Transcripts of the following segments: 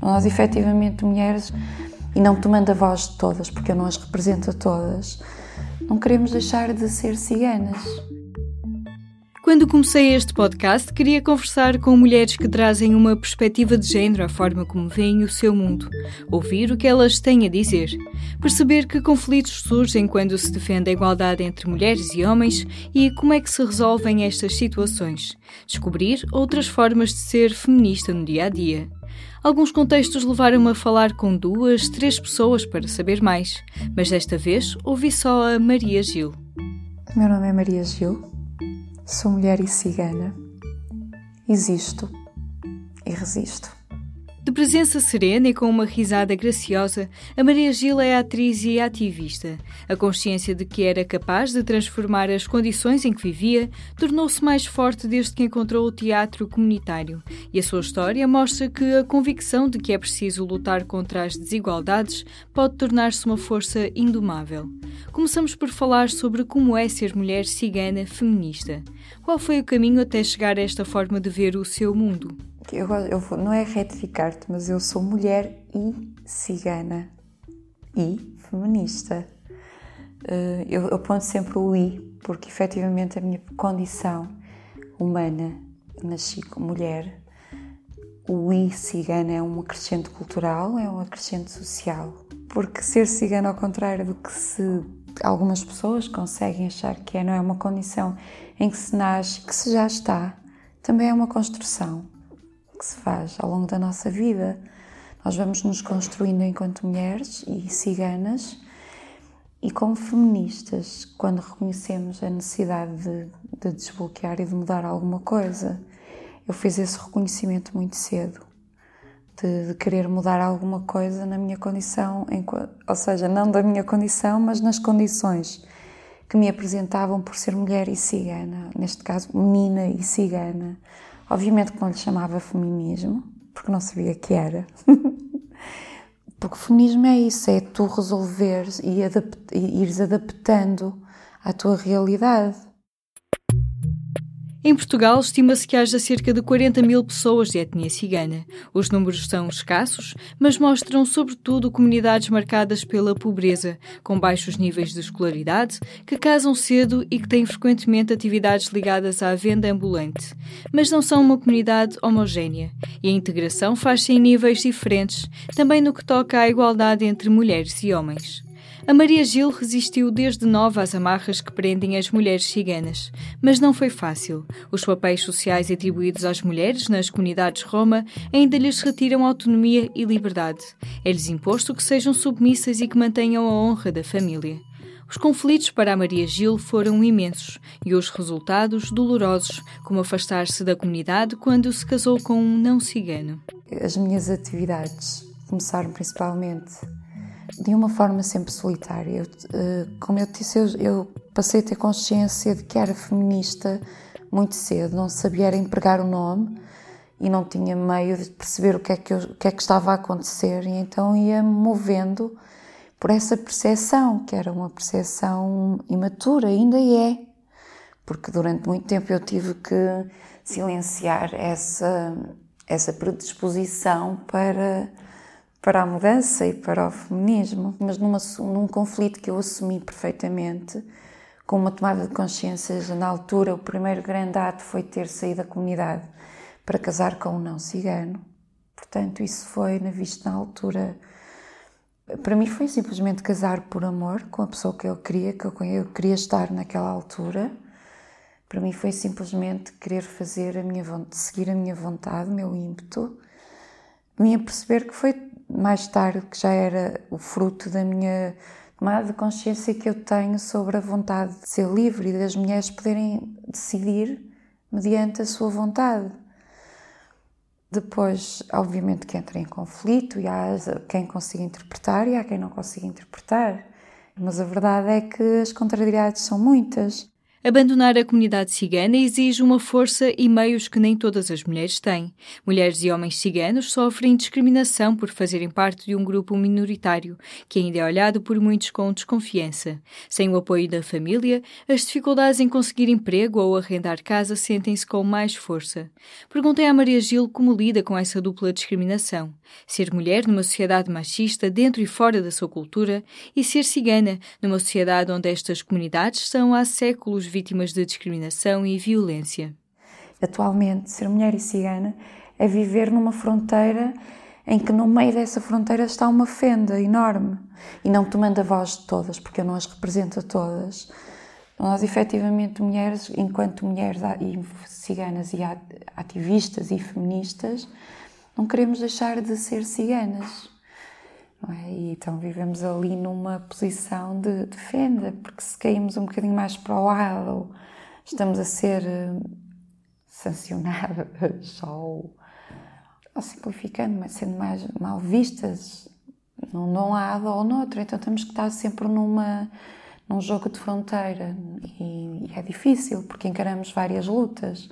Nós, efetivamente, mulheres, e não tomando a voz de todas, porque eu não as represento a todas, não queremos deixar de ser ciganas. Quando comecei este podcast, queria conversar com mulheres que trazem uma perspectiva de género à forma como veem o seu mundo, ouvir o que elas têm a dizer, perceber que conflitos surgem quando se defende a igualdade entre mulheres e homens e como é que se resolvem estas situações, descobrir outras formas de ser feminista no dia a dia. Alguns contextos levaram-me a falar com duas, três pessoas para saber mais, mas desta vez ouvi só a Maria Gil. Meu nome é Maria Gil Sou mulher e cigana. Existo e resisto. De presença serena e com uma risada graciosa, a Maria Gil é atriz e ativista. A consciência de que era capaz de transformar as condições em que vivia tornou-se mais forte desde que encontrou o teatro comunitário. E a sua história mostra que a convicção de que é preciso lutar contra as desigualdades pode tornar-se uma força indomável. Começamos por falar sobre como é ser mulher cigana feminista. Qual foi o caminho até chegar a esta forma de ver o seu mundo? Eu, eu vou, não é retificar-te, mas eu sou mulher e cigana e feminista. Uh, eu, eu ponho sempre o i, porque efetivamente a minha condição humana, nasci como mulher, o i cigana é um acrescente cultural, é um acrescente social. Porque ser cigana, ao contrário do que se algumas pessoas conseguem achar que é, não é uma condição em que se nasce, que se já está, também é uma construção que se faz ao longo da nossa vida. Nós vamos nos construindo enquanto mulheres e ciganas e como feministas, quando reconhecemos a necessidade de, de desbloquear e de mudar alguma coisa. Eu fiz esse reconhecimento muito cedo, de, de querer mudar alguma coisa na minha condição, ou seja, não da minha condição, mas nas condições que me apresentavam por ser mulher e cigana, neste caso, menina e cigana. Obviamente que não lhe chamava feminismo, porque não sabia que era. porque feminismo é isso, é tu resolveres e, adapt e ires adaptando à tua realidade. Em Portugal, estima-se que haja cerca de 40 mil pessoas de etnia cigana. Os números são escassos, mas mostram, sobretudo, comunidades marcadas pela pobreza, com baixos níveis de escolaridade, que casam cedo e que têm frequentemente atividades ligadas à venda ambulante. Mas não são uma comunidade homogénea, e a integração faz-se em níveis diferentes, também no que toca à igualdade entre mulheres e homens. A Maria Gil resistiu desde nova às amarras que prendem as mulheres ciganas, mas não foi fácil. Os papéis sociais atribuídos às mulheres nas comunidades Roma ainda lhes retiram autonomia e liberdade. É-lhes imposto que sejam submissas e que mantenham a honra da família. Os conflitos para a Maria Gil foram imensos e os resultados dolorosos, como afastar-se da comunidade quando se casou com um não cigano. As minhas atividades começaram principalmente de uma forma sempre solitária. Eu, eh, como eu disse, eu, eu, passei a ter consciência de que era feminista muito cedo, não sabia empregar o nome e não tinha meio de perceber o que é que, eu, o que, é que estava a acontecer, e então ia me movendo por essa percepção, que era uma percepção imatura, ainda é, porque durante muito tempo eu tive que silenciar essa, essa predisposição para para a mudança e para o feminismo, mas numa, num conflito que eu assumi perfeitamente, com uma tomada de consciência. Na altura, o primeiro grande ato foi ter saído da comunidade para casar com um não cigano. Portanto, isso foi na vista na altura. Para mim foi simplesmente casar por amor com a pessoa que eu queria, que eu queria estar naquela altura. Para mim foi simplesmente querer fazer a minha vontade, seguir a minha vontade, o meu ímpeto. Me a perceber que foi mais tarde, que já era o fruto da minha tomada de consciência que eu tenho sobre a vontade de ser livre e das mulheres poderem decidir mediante a sua vontade. Depois, obviamente, que entra em conflito e há quem consiga interpretar e há quem não consiga interpretar. Mas a verdade é que as contrariedades são muitas. Abandonar a comunidade cigana exige uma força e meios que nem todas as mulheres têm. Mulheres e homens ciganos sofrem discriminação por fazerem parte de um grupo minoritário, que ainda é olhado por muitos com desconfiança. Sem o apoio da família, as dificuldades em conseguir emprego ou arrendar casa sentem-se com mais força. Perguntei à Maria Gil como lida com essa dupla discriminação. Ser mulher numa sociedade machista dentro e fora da sua cultura e ser cigana numa sociedade onde estas comunidades são há séculos vítimas de discriminação e violência. Atualmente, ser mulher e cigana é viver numa fronteira em que no meio dessa fronteira está uma fenda enorme e não tomando a voz de todas, porque eu não as represento a todas. Nós, efetivamente, mulheres, enquanto mulheres e ciganas e ativistas e feministas, não queremos deixar de ser ciganas. É? E então vivemos ali numa posição de, de fenda, porque se caímos um bocadinho mais para o lado, estamos a ser eh, sancionadas ou, ou simplificando, mas sendo mais mal vistas num, num lado ou outro. Então temos que estar sempre numa, num jogo de fronteira e, e é difícil porque encaramos várias lutas.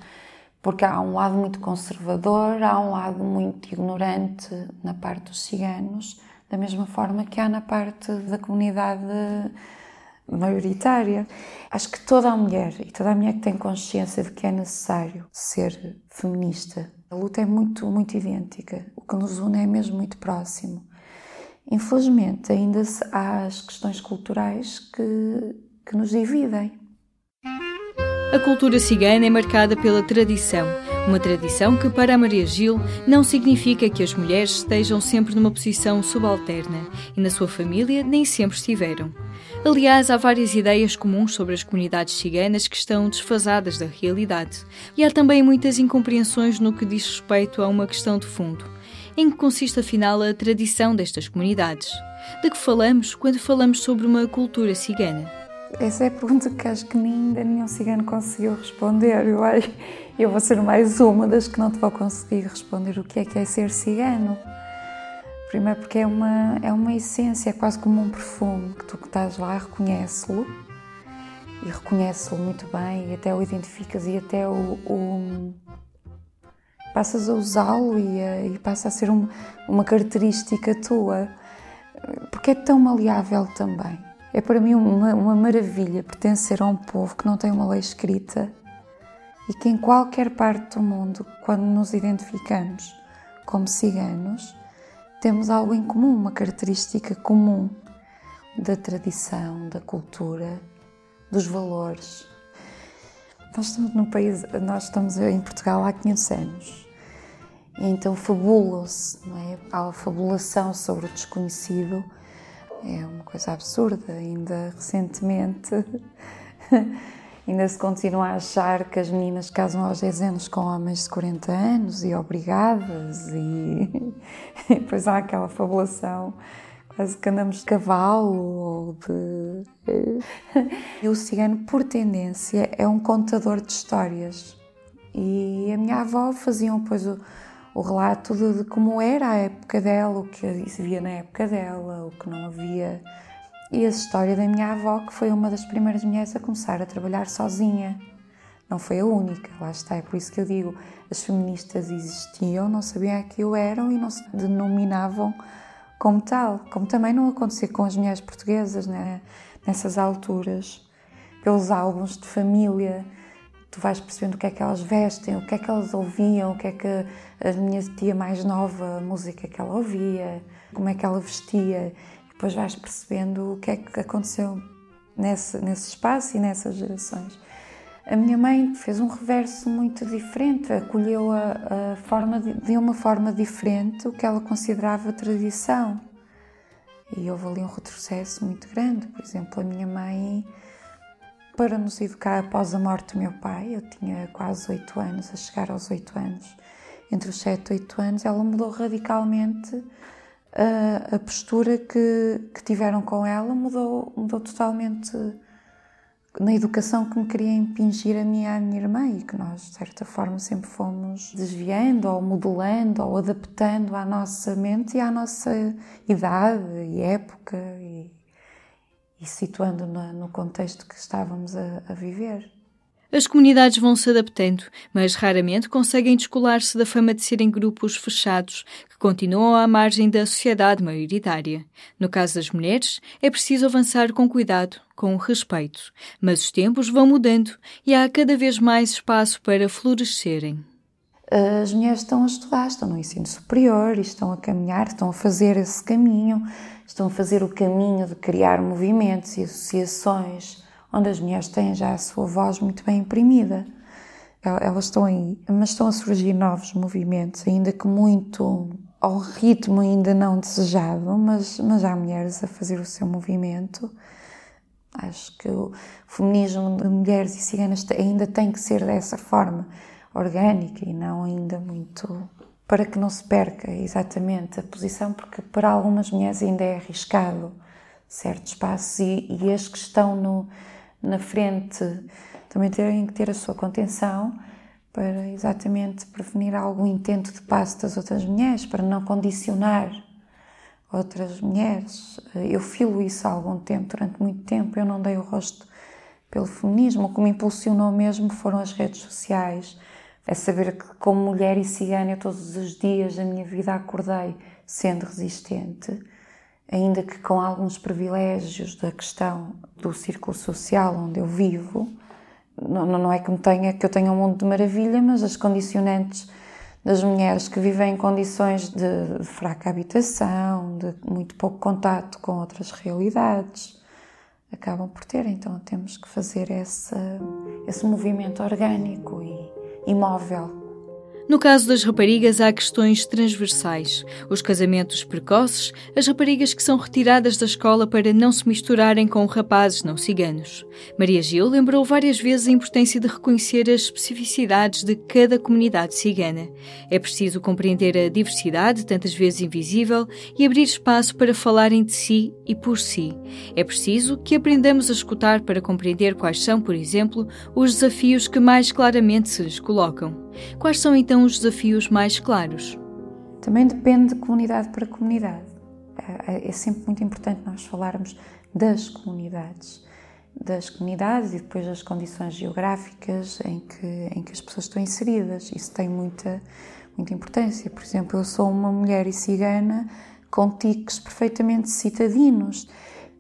Porque há um lado muito conservador, há um lado muito ignorante na parte dos ciganos, da mesma forma que há na parte da comunidade maioritária. Acho que toda a mulher e toda a mulher que tem consciência de que é necessário ser feminista, a luta é muito, muito idêntica. O que nos une é mesmo muito próximo. Infelizmente, ainda há as questões culturais que, que nos dividem. A cultura cigana é marcada pela tradição, uma tradição que, para a Maria Gil, não significa que as mulheres estejam sempre numa posição subalterna e na sua família nem sempre estiveram. Aliás, há várias ideias comuns sobre as comunidades ciganas que estão desfasadas da realidade. E há também muitas incompreensões no que diz respeito a uma questão de fundo. Em que consiste afinal a tradição destas comunidades? De que falamos quando falamos sobre uma cultura cigana? Essa é a pergunta que acho que ainda nenhum cigano conseguiu responder. Eu, eu vou ser mais uma das que não te vou conseguir responder o que é que é ser cigano. Primeiro porque é uma, é uma essência, é quase como um perfume, que tu que estás lá reconheces-lo e reconheces-lo muito bem e até o identificas e até o, o passas a usá-lo e, e, passa a ser um, uma característica tua, porque é tão maleável também. É para mim uma, uma maravilha pertencer a um povo que não tem uma lei escrita e que em qualquer parte do mundo, quando nos identificamos como ciganos, temos algo em comum, uma característica comum da tradição, da cultura, dos valores. Nós estamos num país, nós estamos em Portugal há 500 anos. E então fabulam-se, não é? Há a fabulação sobre o desconhecido é uma coisa absurda. Ainda recentemente, ainda se continua a achar que as meninas casam aos 10 anos com homens de 40 anos e obrigadas, e, e depois há aquela fabulação quase que andamos de cavalo ou de. E o cigano, por tendência, é um contador de histórias. E a minha avó fazia pois o relato de, de, como era a época dela, o que se via na época dela, o que não havia. E a história da minha avó, que foi uma das primeiras mulheres a começar a trabalhar sozinha. Não foi a única, lá está, é por isso que eu digo: as feministas existiam, não sabiam que o eram e não se denominavam como tal. Como também não acontecia com as mulheres portuguesas né? nessas alturas, pelos álbuns de família tu vais percebendo o que é que elas vestem, o que é que elas ouviam, o que é que a minha tia mais nova, a música que ela ouvia, como é que ela vestia. Depois vais percebendo o que é que aconteceu nesse, nesse espaço e nessas gerações. A minha mãe fez um reverso muito diferente, acolheu a, a forma de, de uma forma diferente o que ela considerava tradição. E houve ali um retrocesso muito grande. Por exemplo, a minha mãe para nos educar após a morte do meu pai. Eu tinha quase oito anos, a chegar aos oito anos. Entre os sete e oito anos, ela mudou radicalmente a, a postura que, que, tiveram com ela, mudou, mudou totalmente na educação que me queria impingir a à minha irmã e que nós, de certa forma, sempre fomos desviando ou modelando ou adaptando à nossa mente e à nossa idade e época e e situando no, no contexto que estávamos a, a, viver. As comunidades vão se adaptando, mas raramente conseguem descolar-se da fama de serem grupos fechados que continuam à margem da sociedade maioritária. No caso das mulheres, é preciso avançar com cuidado, com respeito. Mas os tempos vão mudando e há cada vez mais espaço para florescerem. As mulheres estão a estudar, estão no ensino superior estão a caminhar, estão a fazer esse caminho, estão a fazer o caminho de criar movimentos e associações onde as mulheres têm já a sua voz muito bem imprimida. Elas estão aí, mas estão a surgir novos movimentos, ainda que muito ao ritmo ainda não desejado, mas, mas há mulheres a fazer o seu movimento. Acho que o feminismo de mulheres e ciganas ainda tem que ser dessa forma, orgânica e não ainda muito. para que não se perca exatamente a posição, porque para algumas mulheres ainda é arriscado certos passos e, e as que estão no, na frente também têm que ter a sua contenção para exatamente prevenir algum intento de passo das outras mulheres, para não condicionar outras mulheres. Eu filo isso há algum tempo, durante muito tempo, eu não dei o rosto pelo feminismo. O que me impulsionou mesmo foram as redes sociais. É saber que, como mulher e cigana, eu todos os dias da minha vida acordei sendo resistente ainda que com alguns privilégios da questão do círculo social onde eu vivo, não, não é que, me tenha, que eu tenha um mundo de maravilha, mas as condicionantes das mulheres que vivem em condições de, fraca habitação, de muito pouco contato com outras realidades, acabam por ter. Então temos que fazer esse, esse movimento orgânico e imóvel no caso das raparigas, há questões transversais. Os casamentos precoces, as raparigas que são retiradas da escola para não se misturarem com rapazes não ciganos. Maria Gil lembrou várias vezes a importância de reconhecer as especificidades de cada comunidade cigana. É preciso compreender a diversidade, tantas vezes invisível, e abrir espaço para falarem de si e por si. É preciso que aprendamos a escutar para compreender quais são, por exemplo, os desafios que mais claramente se lhes colocam. Quais são então os desafios mais claros? Também depende de comunidade para comunidade. É, é, é sempre muito importante nós falarmos das comunidades, das comunidades e depois das condições geográficas em que, em que as pessoas estão inseridas. Isso tem muita, muita importância. Por exemplo, eu sou uma mulher e cigana com tiques perfeitamente citadinos.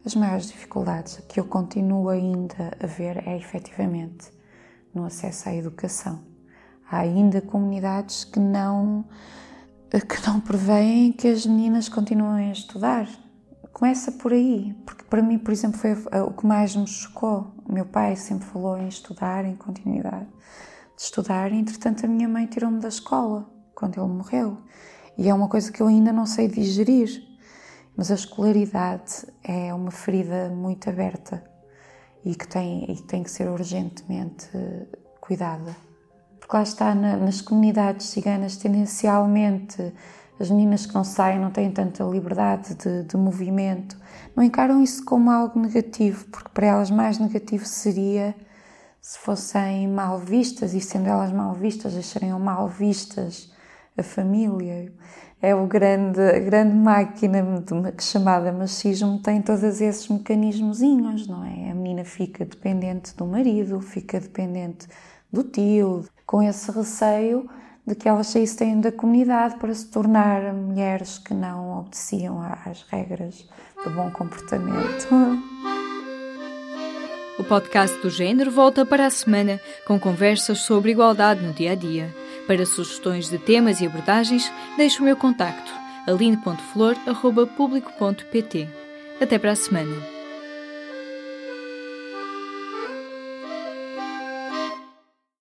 As maiores dificuldades que eu continuo ainda a ver é efetivamente no acesso à educação. Há ainda comunidades que não, que não preveem que as meninas continuem a estudar. Começa por aí, porque para mim, por exemplo, foi o que mais me chocou. O meu pai sempre falou em estudar, em continuidade de estudar, entretanto a minha mãe tirou-me da escola quando ele morreu. E é uma coisa que eu ainda não sei digerir. Mas a escolaridade é uma ferida muito aberta e que tem, e tem que ser urgentemente cuidada porque lá está, na, nas comunidades ciganas, tendencialmente, as meninas que não saem não têm tanta liberdade de, de, movimento, não encaram isso como algo negativo, porque para elas mais negativo seria se fossem mal vistas e sendo elas mal vistas, deixariam mal vistas a família. É o grande, a grande máquina chamada machismo tem todos esses mecanismozinhos, não é? A menina fica dependente do marido, fica dependente do tio, com esse receio de que elas saíssem da comunidade para se tornar mulheres que não obedeciam às regras do bom comportamento. O podcast do Gênero volta para a semana com conversas sobre igualdade no dia a dia. Para sugestões de temas e abordagens, deixe o meu contacto aline.flor.público.pt. Até para a semana.